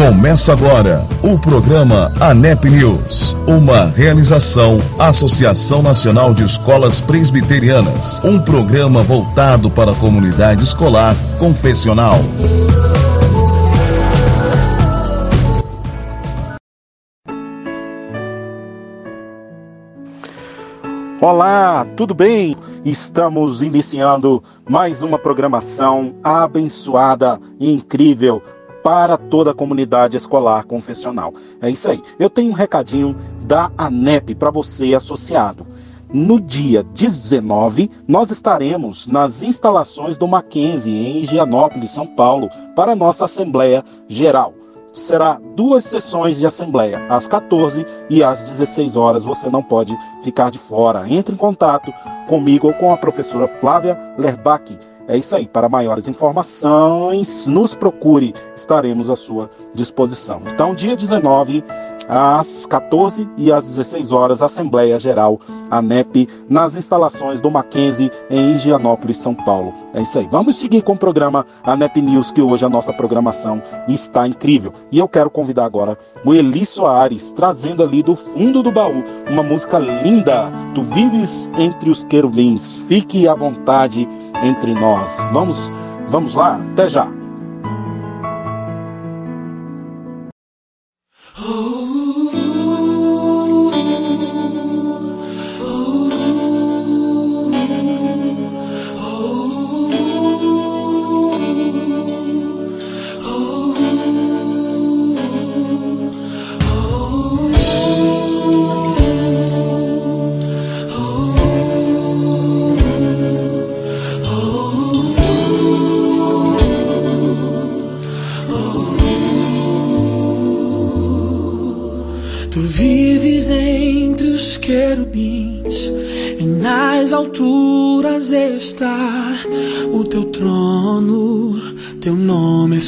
Começa agora o programa ANEP News, uma realização Associação Nacional de Escolas Presbiterianas, um programa voltado para a comunidade escolar confessional. Olá, tudo bem? Estamos iniciando mais uma programação abençoada e incrível para toda a comunidade escolar confessional. É isso aí. Eu tenho um recadinho da ANEP para você associado. No dia 19, nós estaremos nas instalações do Mackenzie, em Higienópolis, São Paulo, para a nossa Assembleia Geral. Será duas sessões de assembleia, às 14 e às 16 horas. Você não pode ficar de fora. Entre em contato comigo ou com a professora Flávia Lerbach é isso aí. Para maiores informações, nos procure, estaremos à sua disposição. Então, dia 19, às 14 e às 16 horas, Assembleia Geral ANEP, nas instalações do Mackenzie, em Higienópolis, São Paulo. É isso aí. Vamos seguir com o programa ANEP News, que hoje a nossa programação está incrível. E eu quero convidar agora o Eli Soares, trazendo ali do fundo do baú uma música linda. Tu vives entre os querubins, fique à vontade entre nós. Vamos, vamos lá, até já. Teu nome é.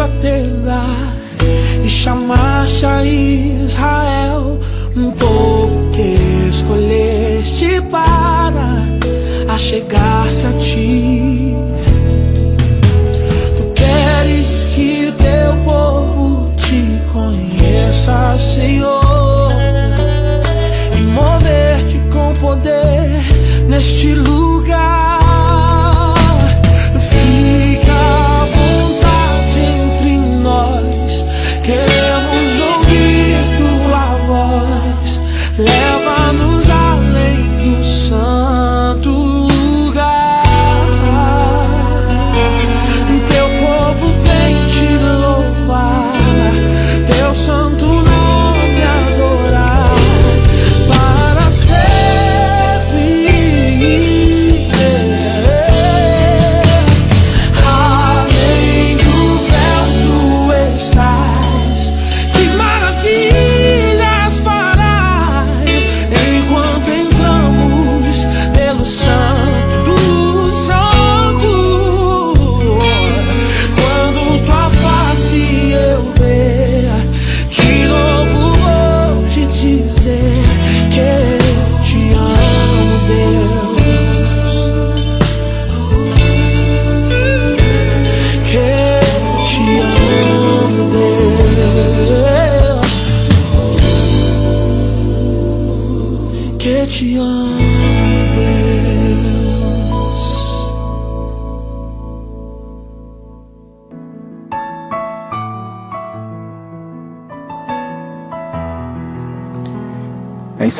Tua tenda e chamaste a Israel, um povo que escolheste para achegar-se a ti. Tu queres que teu povo te conheça, Senhor, e mover-te com poder neste lugar.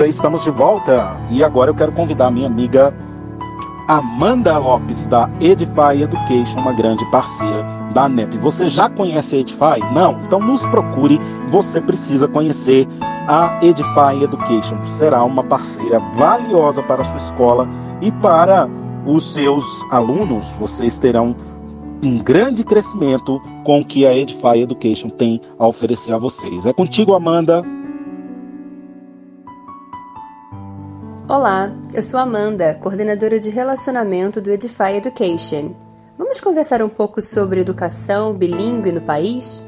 Aí, estamos de volta. E agora eu quero convidar a minha amiga Amanda Lopes, da Edify Education, uma grande parceira da NEP. Você já conhece a Edify? Não? Então nos procure, você precisa conhecer a Edify Education. Será uma parceira valiosa para a sua escola e para os seus alunos. Vocês terão um grande crescimento com o que a Edify Education tem a oferecer a vocês. É contigo, Amanda. Olá, eu sou Amanda, coordenadora de relacionamento do Edify Education. Vamos conversar um pouco sobre educação bilíngue no país?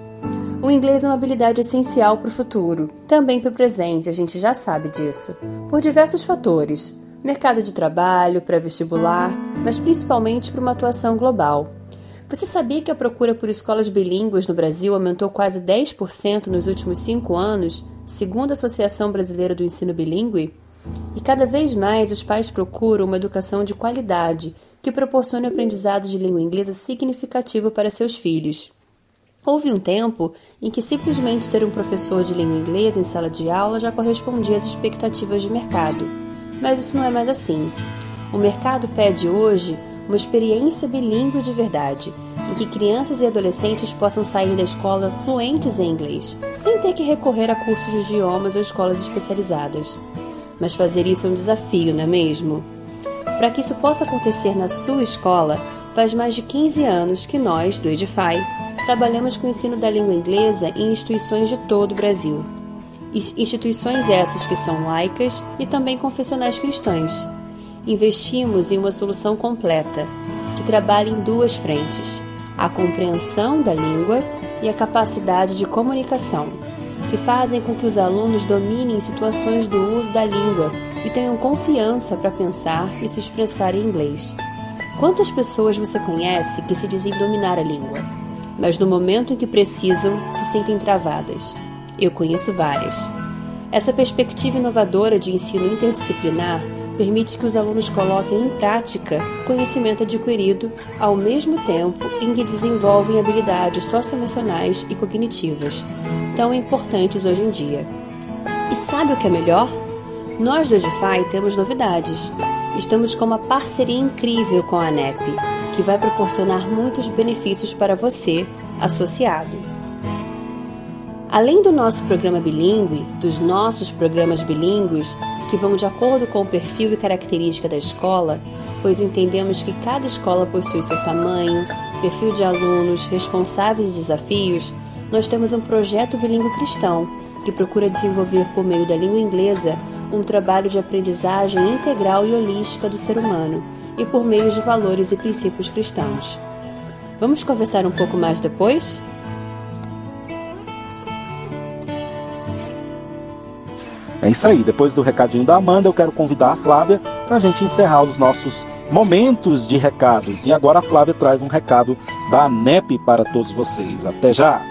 O inglês é uma habilidade essencial para o futuro, também para o presente, a gente já sabe disso, por diversos fatores: mercado de trabalho, pré-vestibular, mas principalmente para uma atuação global. Você sabia que a procura por escolas bilíngues no Brasil aumentou quase 10% nos últimos cinco anos, segundo a Associação Brasileira do Ensino Bilíngue? E cada vez mais os pais procuram uma educação de qualidade que proporcione o aprendizado de língua inglesa significativo para seus filhos. Houve um tempo em que simplesmente ter um professor de língua inglesa em sala de aula já correspondia às expectativas de mercado, mas isso não é mais assim. O mercado pede hoje uma experiência bilíngue de verdade, em que crianças e adolescentes possam sair da escola fluentes em inglês, sem ter que recorrer a cursos de idiomas ou escolas especializadas mas fazer isso é um desafio, não é mesmo? Para que isso possa acontecer na sua escola, faz mais de 15 anos que nós, do Edify, trabalhamos com o ensino da língua inglesa em instituições de todo o Brasil. Instituições essas que são laicas e também confessionais cristãs. Investimos em uma solução completa, que trabalha em duas frentes: a compreensão da língua e a capacidade de comunicação que fazem com que os alunos dominem situações do uso da língua e tenham confiança para pensar e se expressar em inglês. Quantas pessoas você conhece que se dizem dominar a língua, mas no momento em que precisam se sentem travadas? Eu conheço várias. Essa perspectiva inovadora de ensino interdisciplinar permite que os alunos coloquem em prática conhecimento adquirido ao mesmo tempo em que desenvolvem habilidades socioemocionais e cognitivas, tão importantes hoje em dia. E sabe o que é melhor? Nós do Edify temos novidades. Estamos com uma parceria incrível com a ANEP, que vai proporcionar muitos benefícios para você, associado. Além do nosso programa bilíngue, dos nossos programas bilíngues, que vão de acordo com o perfil e característica da escola, pois entendemos que cada escola possui seu tamanho, perfil de alunos, responsáveis e desafios, nós temos um projeto bilíngue cristão que procura desenvolver por meio da língua inglesa um trabalho de aprendizagem integral e holística do ser humano e por meio de valores e princípios cristãos. Vamos conversar um pouco mais depois? É isso aí. Depois do recadinho da Amanda, eu quero convidar a Flávia para a gente encerrar os nossos momentos de recados. E agora a Flávia traz um recado da ANEP para todos vocês. Até já!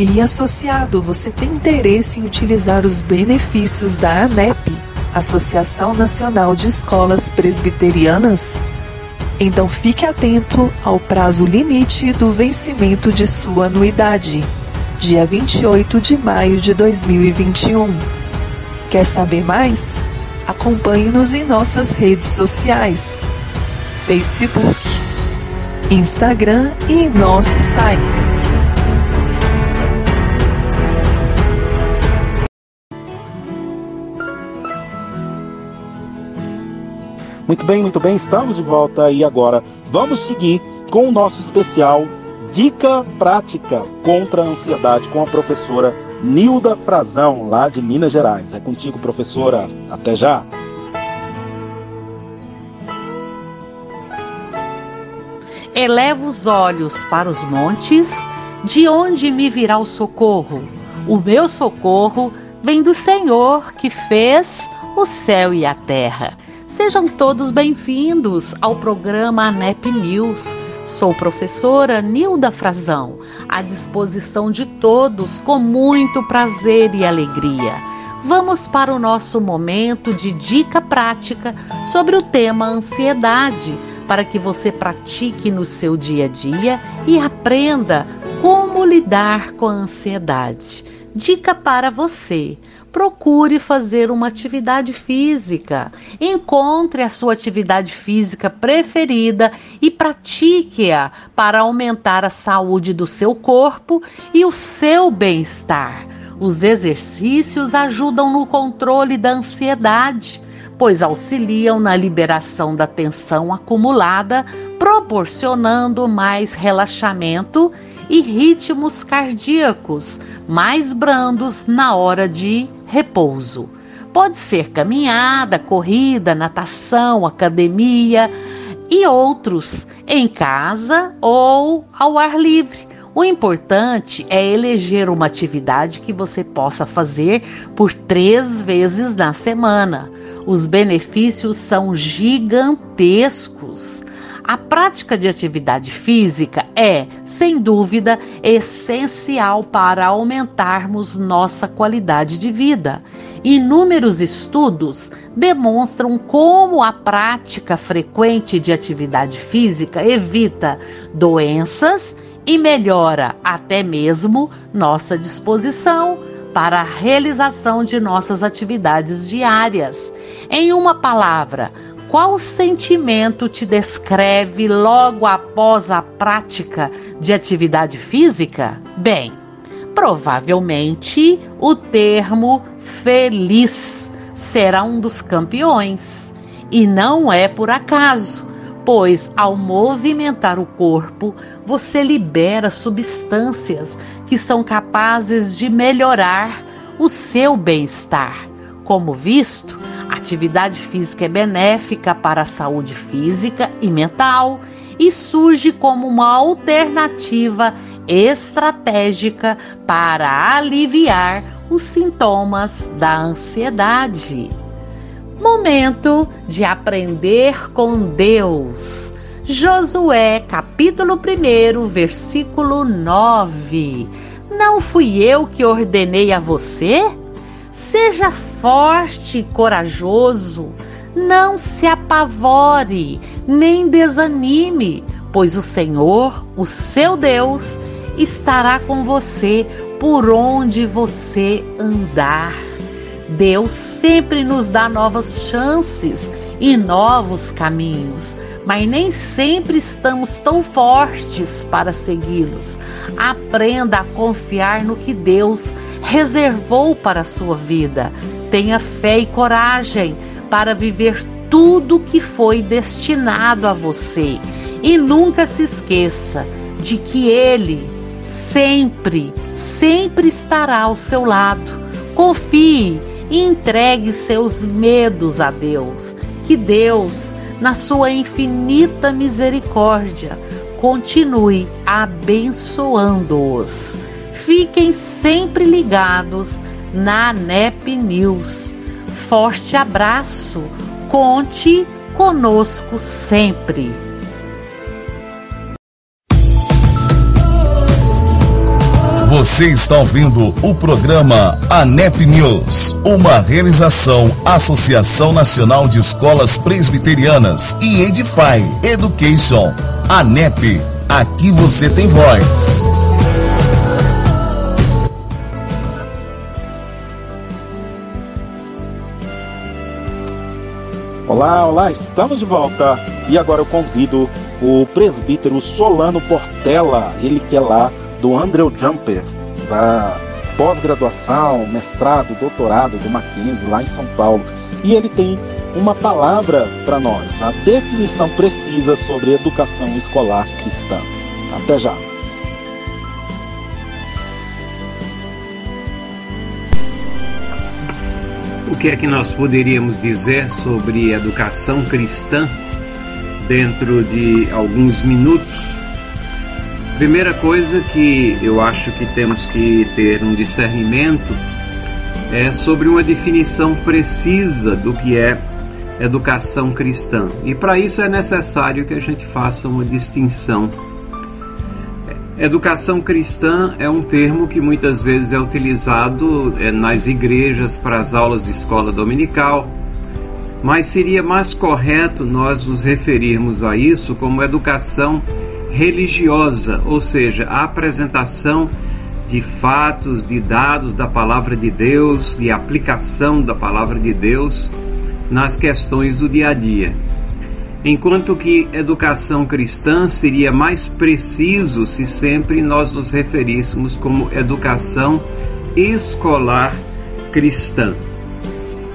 E associado, você tem interesse em utilizar os benefícios da ANEP, Associação Nacional de Escolas Presbiterianas? Então fique atento ao prazo limite do vencimento de sua anuidade, dia 28 de maio de 2021. Quer saber mais? Acompanhe-nos em nossas redes sociais: Facebook, Instagram e em nosso site. Muito bem, muito bem, estamos de volta e agora vamos seguir com o nosso especial Dica Prática contra a Ansiedade com a professora Nilda Frazão, lá de Minas Gerais. É contigo, professora. Até já. Eleva os olhos para os montes, de onde me virá o socorro? O meu socorro vem do Senhor que fez o céu e a terra. Sejam todos bem-vindos ao programa ANEP News, Sou professora Nilda Frazão, à disposição de todos com muito prazer e alegria. Vamos para o nosso momento de dica prática sobre o tema ansiedade, para que você pratique no seu dia a dia e aprenda como lidar com a ansiedade. Dica para você: procure fazer uma atividade física. Encontre a sua atividade física preferida e pratique-a para aumentar a saúde do seu corpo e o seu bem-estar. Os exercícios ajudam no controle da ansiedade, pois auxiliam na liberação da tensão acumulada, proporcionando mais relaxamento e ritmos cardíacos mais brandos na hora de repouso. Pode ser caminhada, corrida, natação, academia e outros em casa ou ao ar livre. O importante é eleger uma atividade que você possa fazer por três vezes na semana. Os benefícios são gigantescos. A prática de atividade física é, sem dúvida, essencial para aumentarmos nossa qualidade de vida. Inúmeros estudos demonstram como a prática frequente de atividade física evita doenças e melhora até mesmo nossa disposição para a realização de nossas atividades diárias. Em uma palavra, qual sentimento te descreve logo após a prática de atividade física? Bem, provavelmente o termo feliz será um dos campeões. E não é por acaso, pois ao movimentar o corpo, você libera substâncias que são capazes de melhorar o seu bem-estar. Como visto, atividade física é benéfica para a saúde física e mental e surge como uma alternativa estratégica para aliviar os sintomas da ansiedade. Momento de aprender com Deus. Josué, capítulo 1, versículo 9. Não fui eu que ordenei a você? Seja forte e corajoso, não se apavore, nem desanime, pois o Senhor, o seu Deus, estará com você por onde você andar. Deus sempre nos dá novas chances e novos caminhos, mas nem sempre estamos tão fortes para segui-los. Aprenda a confiar no que Deus reservou para a sua vida. Tenha fé e coragem para viver tudo que foi destinado a você. E nunca se esqueça de que Ele sempre, sempre estará ao seu lado. Confie e entregue seus medos a Deus. Que Deus, na sua infinita misericórdia, continue abençoando-os. Fiquem sempre ligados na NEP News. Forte abraço, conte conosco sempre. Você está ouvindo o programa ANEP News, uma realização Associação Nacional de Escolas Presbiterianas e Edify Education. ANEP, aqui você tem voz. Olá, olá, estamos de volta. E agora eu convido o presbítero Solano Portela, ele que é lá do Andrew Jumper, da pós-graduação, mestrado, doutorado do Mackenzie lá em São Paulo. E ele tem uma palavra para nós, a definição precisa sobre educação escolar cristã. Até já. O que é que nós poderíamos dizer sobre educação cristã dentro de alguns minutos? Primeira coisa que eu acho que temos que ter um discernimento é sobre uma definição precisa do que é educação cristã. E para isso é necessário que a gente faça uma distinção. Educação cristã é um termo que muitas vezes é utilizado é, nas igrejas para as aulas de escola dominical, mas seria mais correto nós nos referirmos a isso como educação religiosa, ou seja, a apresentação de fatos, de dados da palavra de Deus, de aplicação da palavra de Deus nas questões do dia a dia. Enquanto que educação cristã seria mais preciso se sempre nós nos referíssemos como educação escolar cristã.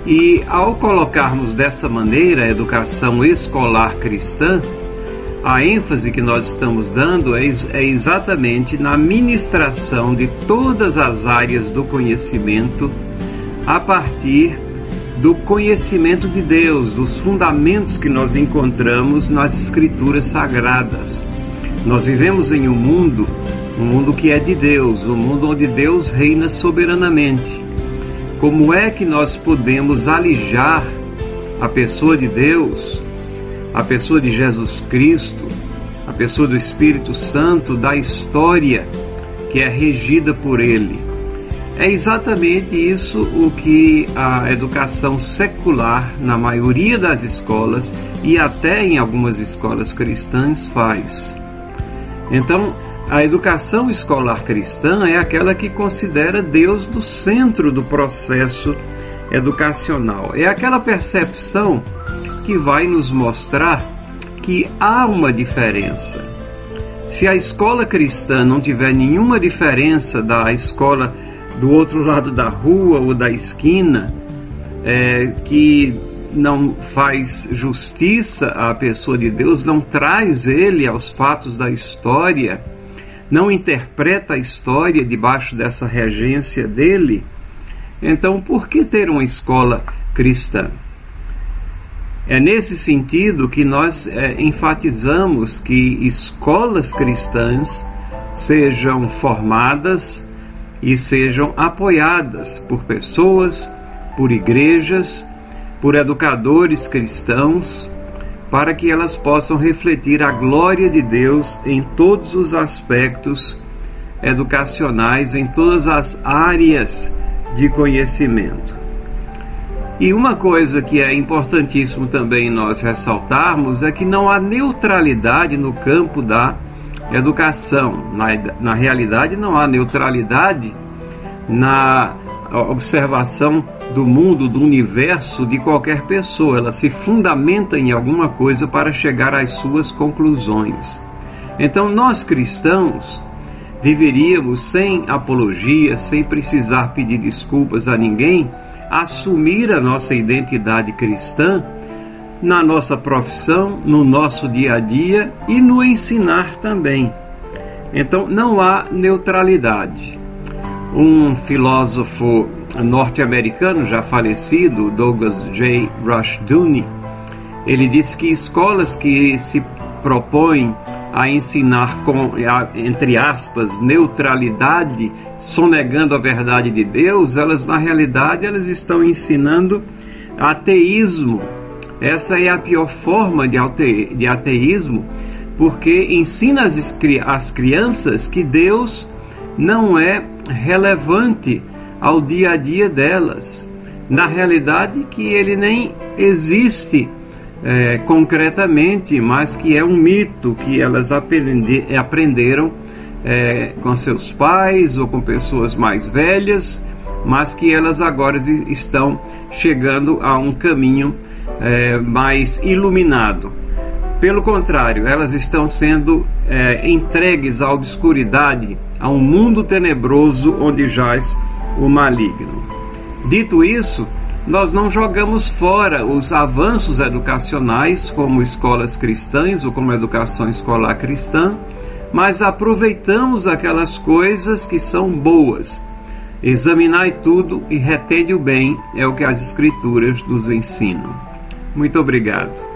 E ao colocarmos dessa maneira a educação escolar cristã, a ênfase que nós estamos dando é, é, exatamente na ministração de todas as áreas do conhecimento a partir do conhecimento de Deus, dos fundamentos que nós encontramos nas Escrituras Sagradas. Nós vivemos em um mundo, um mundo que é de Deus, um mundo onde Deus reina soberanamente. Como é que nós podemos alijar a pessoa de Deus, a pessoa de Jesus Cristo, a pessoa do Espírito Santo da história que é regida por Ele? É exatamente isso o que a educação secular, na maioria das escolas e até em algumas escolas cristãs, faz. Então, a educação escolar cristã é aquela que considera Deus do centro do processo educacional. É aquela percepção que vai nos mostrar que há uma diferença. Se a escola cristã não tiver nenhuma diferença da escola do outro lado da rua ou da esquina, é, que não faz justiça à pessoa de Deus, não traz ele aos fatos da história, não interpreta a história debaixo dessa regência dele, então por que ter uma escola cristã? É nesse sentido que nós é, enfatizamos que escolas cristãs sejam formadas e sejam apoiadas por pessoas, por igrejas, por educadores cristãos, para que elas possam refletir a glória de Deus em todos os aspectos educacionais, em todas as áreas de conhecimento. E uma coisa que é importantíssimo também nós ressaltarmos é que não há neutralidade no campo da educação. Na, na realidade, não há neutralidade na observação do mundo, do universo de qualquer pessoa. Ela se fundamenta em alguma coisa para chegar às suas conclusões. Então, nós cristãos deveríamos, sem apologia, sem precisar pedir desculpas a ninguém, assumir a nossa identidade cristã na nossa profissão, no nosso dia a dia e no ensinar também. Então, não há neutralidade. Um filósofo norte-americano já falecido, Douglas J. Rushdoony, ele disse que escolas que se propõem a ensinar com, entre aspas, neutralidade, sonegando a verdade de Deus, elas na realidade elas estão ensinando ateísmo. Essa é a pior forma de, de ateísmo, porque ensina as, as crianças que Deus não é relevante ao dia a dia delas. Na realidade, que ele nem existe é, concretamente, mas que é um mito que elas aprendi, aprenderam é, com seus pais ou com pessoas mais velhas, mas que elas agora estão chegando a um caminho é, mais iluminado. Pelo contrário, elas estão sendo é, entregues à obscuridade, a um mundo tenebroso onde jaz o maligno. Dito isso, nós não jogamos fora os avanços educacionais, como escolas cristãs ou como educação escolar cristã, mas aproveitamos aquelas coisas que são boas. Examinai tudo e retende o bem, é o que as Escrituras nos ensinam. Muito obrigado.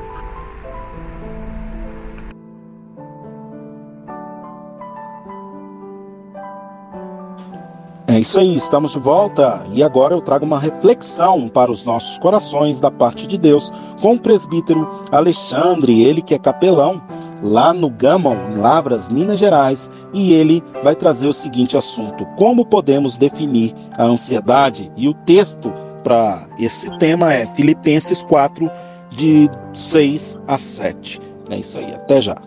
É isso aí, estamos de volta e agora eu trago uma reflexão para os nossos corações da parte de Deus com o presbítero Alexandre, ele que é capelão lá no Gamon, em Lavras, Minas Gerais, e ele vai trazer o seguinte assunto: como podemos definir a ansiedade? E o texto para esse tema é Filipenses 4, de 6 a 7. É isso aí, até já.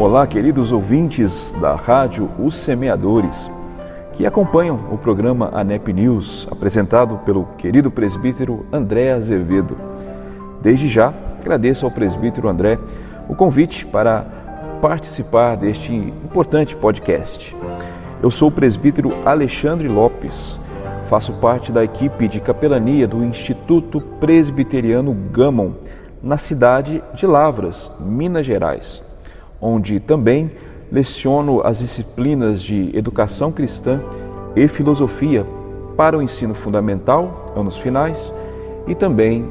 Olá, queridos ouvintes da Rádio Os Semeadores, que acompanham o programa ANEP News, apresentado pelo querido presbítero André Azevedo. Desde já, agradeço ao presbítero André o convite para participar deste importante podcast. Eu sou o presbítero Alexandre Lopes, faço parte da equipe de capelania do Instituto Presbiteriano Gamon, na cidade de Lavras, Minas Gerais onde também leciono as disciplinas de educação cristã e filosofia para o ensino fundamental, anos finais, e também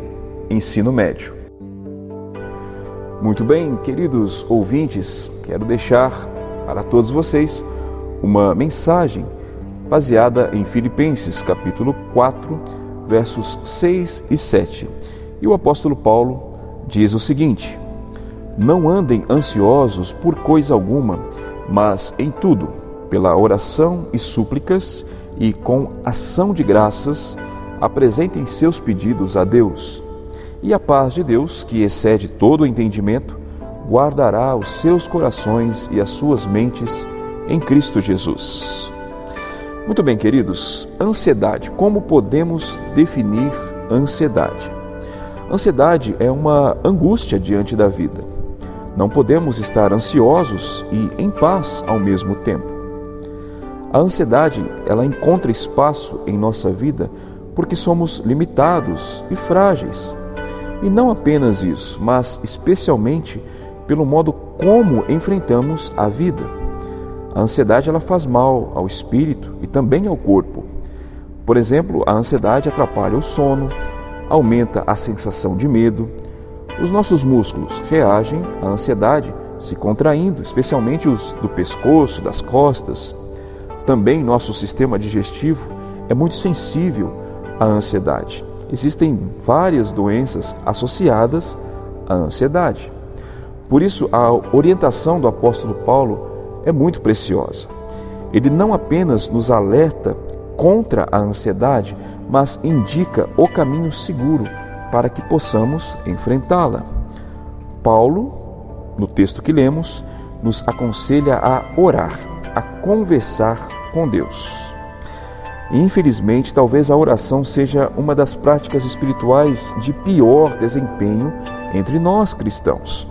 ensino médio. Muito bem, queridos ouvintes, quero deixar para todos vocês uma mensagem baseada em Filipenses capítulo 4, versos 6 e 7. E o apóstolo Paulo diz o seguinte: não andem ansiosos por coisa alguma, mas em tudo, pela oração e súplicas e com ação de graças, apresentem seus pedidos a Deus. E a paz de Deus, que excede todo o entendimento, guardará os seus corações e as suas mentes em Cristo Jesus. Muito bem, queridos, ansiedade. Como podemos definir ansiedade? Ansiedade é uma angústia diante da vida não podemos estar ansiosos e em paz ao mesmo tempo. A ansiedade, ela encontra espaço em nossa vida porque somos limitados e frágeis. E não apenas isso, mas especialmente pelo modo como enfrentamos a vida. A ansiedade ela faz mal ao espírito e também ao corpo. Por exemplo, a ansiedade atrapalha o sono, aumenta a sensação de medo, os nossos músculos reagem à ansiedade se contraindo, especialmente os do pescoço, das costas. Também nosso sistema digestivo é muito sensível à ansiedade. Existem várias doenças associadas à ansiedade. Por isso, a orientação do apóstolo Paulo é muito preciosa. Ele não apenas nos alerta contra a ansiedade, mas indica o caminho seguro para que possamos enfrentá-la. Paulo, no texto que lemos, nos aconselha a orar, a conversar com Deus. Infelizmente, talvez a oração seja uma das práticas espirituais de pior desempenho entre nós cristãos.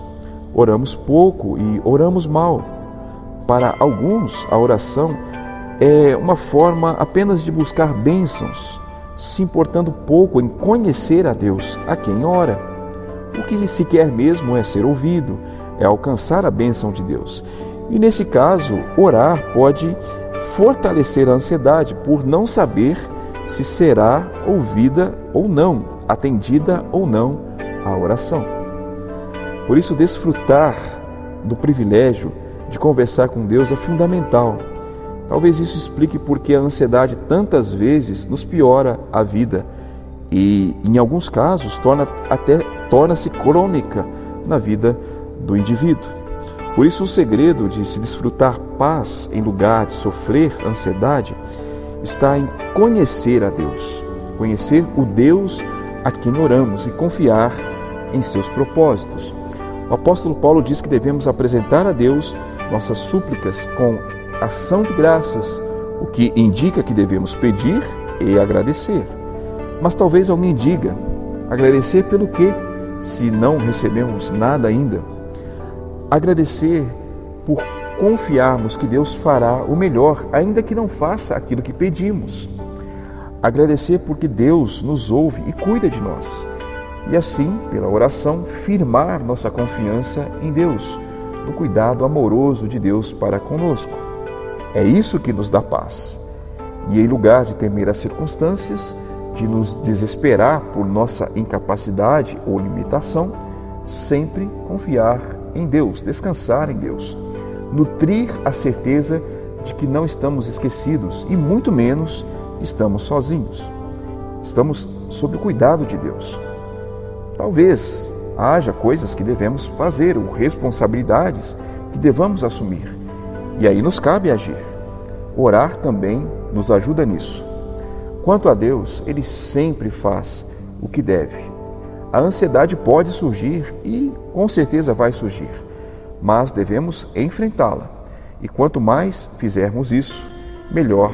Oramos pouco e oramos mal. Para alguns, a oração é uma forma apenas de buscar bênçãos, se importando pouco em conhecer a Deus, a quem ora. O que se quer mesmo é ser ouvido, é alcançar a bênção de Deus. E nesse caso, orar pode fortalecer a ansiedade por não saber se será ouvida ou não, atendida ou não a oração. Por isso, desfrutar do privilégio de conversar com Deus é fundamental Talvez isso explique porque a ansiedade tantas vezes nos piora a vida e, em alguns casos, torna até torna-se crônica na vida do indivíduo. Por isso, o segredo de se desfrutar paz em lugar de sofrer ansiedade está em conhecer a Deus, conhecer o Deus a quem oramos e confiar em seus propósitos. O apóstolo Paulo diz que devemos apresentar a Deus nossas súplicas com ação de graças, o que indica que devemos pedir e agradecer. Mas talvez alguém diga: agradecer pelo quê, se não recebemos nada ainda? Agradecer por confiarmos que Deus fará o melhor, ainda que não faça aquilo que pedimos. Agradecer porque Deus nos ouve e cuida de nós. E assim, pela oração, firmar nossa confiança em Deus, no cuidado amoroso de Deus para conosco. É isso que nos dá paz. E em lugar de temer as circunstâncias, de nos desesperar por nossa incapacidade ou limitação, sempre confiar em Deus, descansar em Deus, nutrir a certeza de que não estamos esquecidos e muito menos estamos sozinhos. Estamos sob o cuidado de Deus. Talvez haja coisas que devemos fazer ou responsabilidades que devamos assumir. E aí nos cabe agir. Orar também nos ajuda nisso. Quanto a Deus, Ele sempre faz o que deve. A ansiedade pode surgir e com certeza vai surgir, mas devemos enfrentá-la. E quanto mais fizermos isso, melhor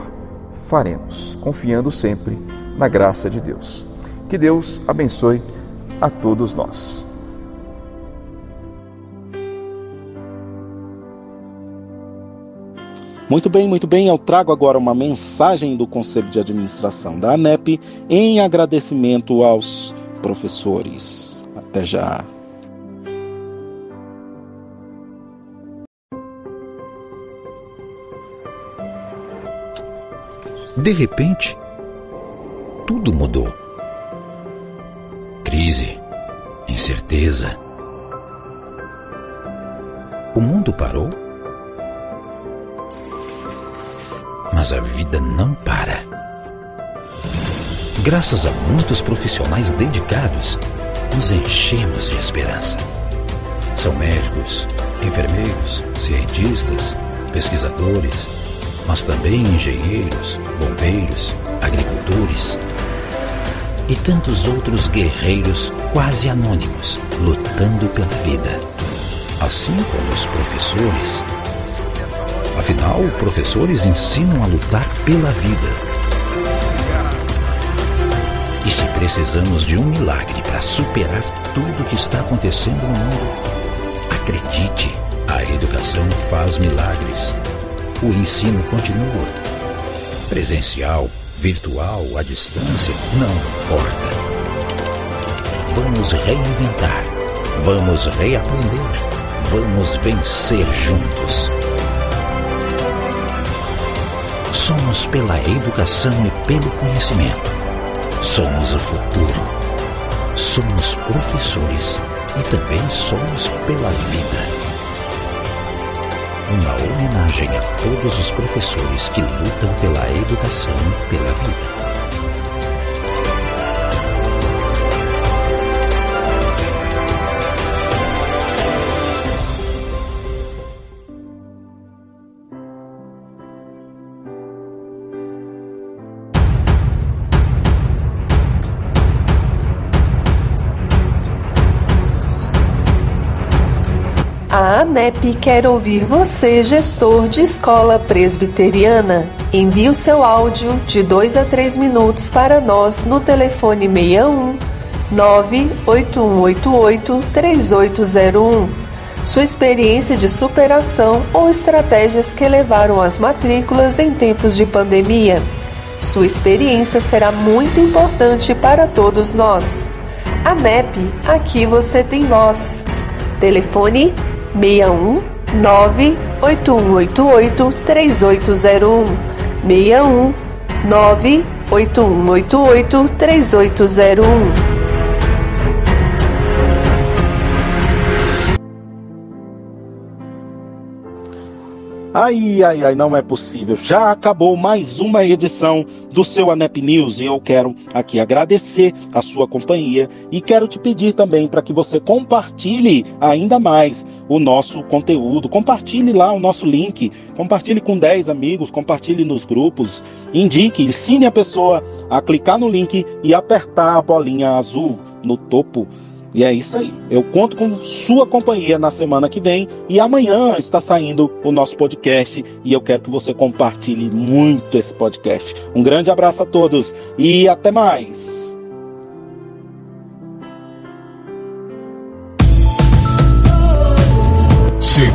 faremos, confiando sempre na graça de Deus. Que Deus abençoe a todos nós. Muito bem, muito bem. Eu trago agora uma mensagem do Conselho de Administração da ANEP em agradecimento aos professores. Até já. De repente, tudo mudou. Crise, incerteza. O mundo parou? Mas a vida não para. Graças a muitos profissionais dedicados, nos enchemos de esperança. São médicos, enfermeiros, cientistas, pesquisadores, mas também engenheiros, bombeiros, agricultores e tantos outros guerreiros quase anônimos lutando pela vida. Assim como os professores. Afinal, professores ensinam a lutar pela vida. E se precisamos de um milagre para superar tudo que está acontecendo no mundo, acredite, a educação faz milagres. O ensino continua. Presencial, virtual, à distância, não importa. Vamos reinventar, vamos reaprender, vamos vencer juntos. Somos pela educação e pelo conhecimento. Somos o futuro. Somos professores e também somos pela vida uma homenagem a todos os professores que lutam pela educação e pela vida. A ANEP quer ouvir você, gestor de escola presbiteriana. Envie o seu áudio de 2 a 3 minutos para nós no telefone 61 98188 3801. Sua experiência de superação ou estratégias que levaram às matrículas em tempos de pandemia. Sua experiência será muito importante para todos nós. ANEP, aqui você tem voz. Telefone 61 98188 3801 61 98188 3801 Ai, ai, ai, não é possível. Já acabou mais uma edição do seu ANEP News e eu quero aqui agradecer a sua companhia e quero te pedir também para que você compartilhe ainda mais o nosso conteúdo. Compartilhe lá o nosso link, compartilhe com 10 amigos, compartilhe nos grupos, indique, ensine a pessoa a clicar no link e apertar a bolinha azul no topo e é isso aí. Eu conto com sua companhia na semana que vem e amanhã está saindo o nosso podcast e eu quero que você compartilhe muito esse podcast. Um grande abraço a todos e até mais.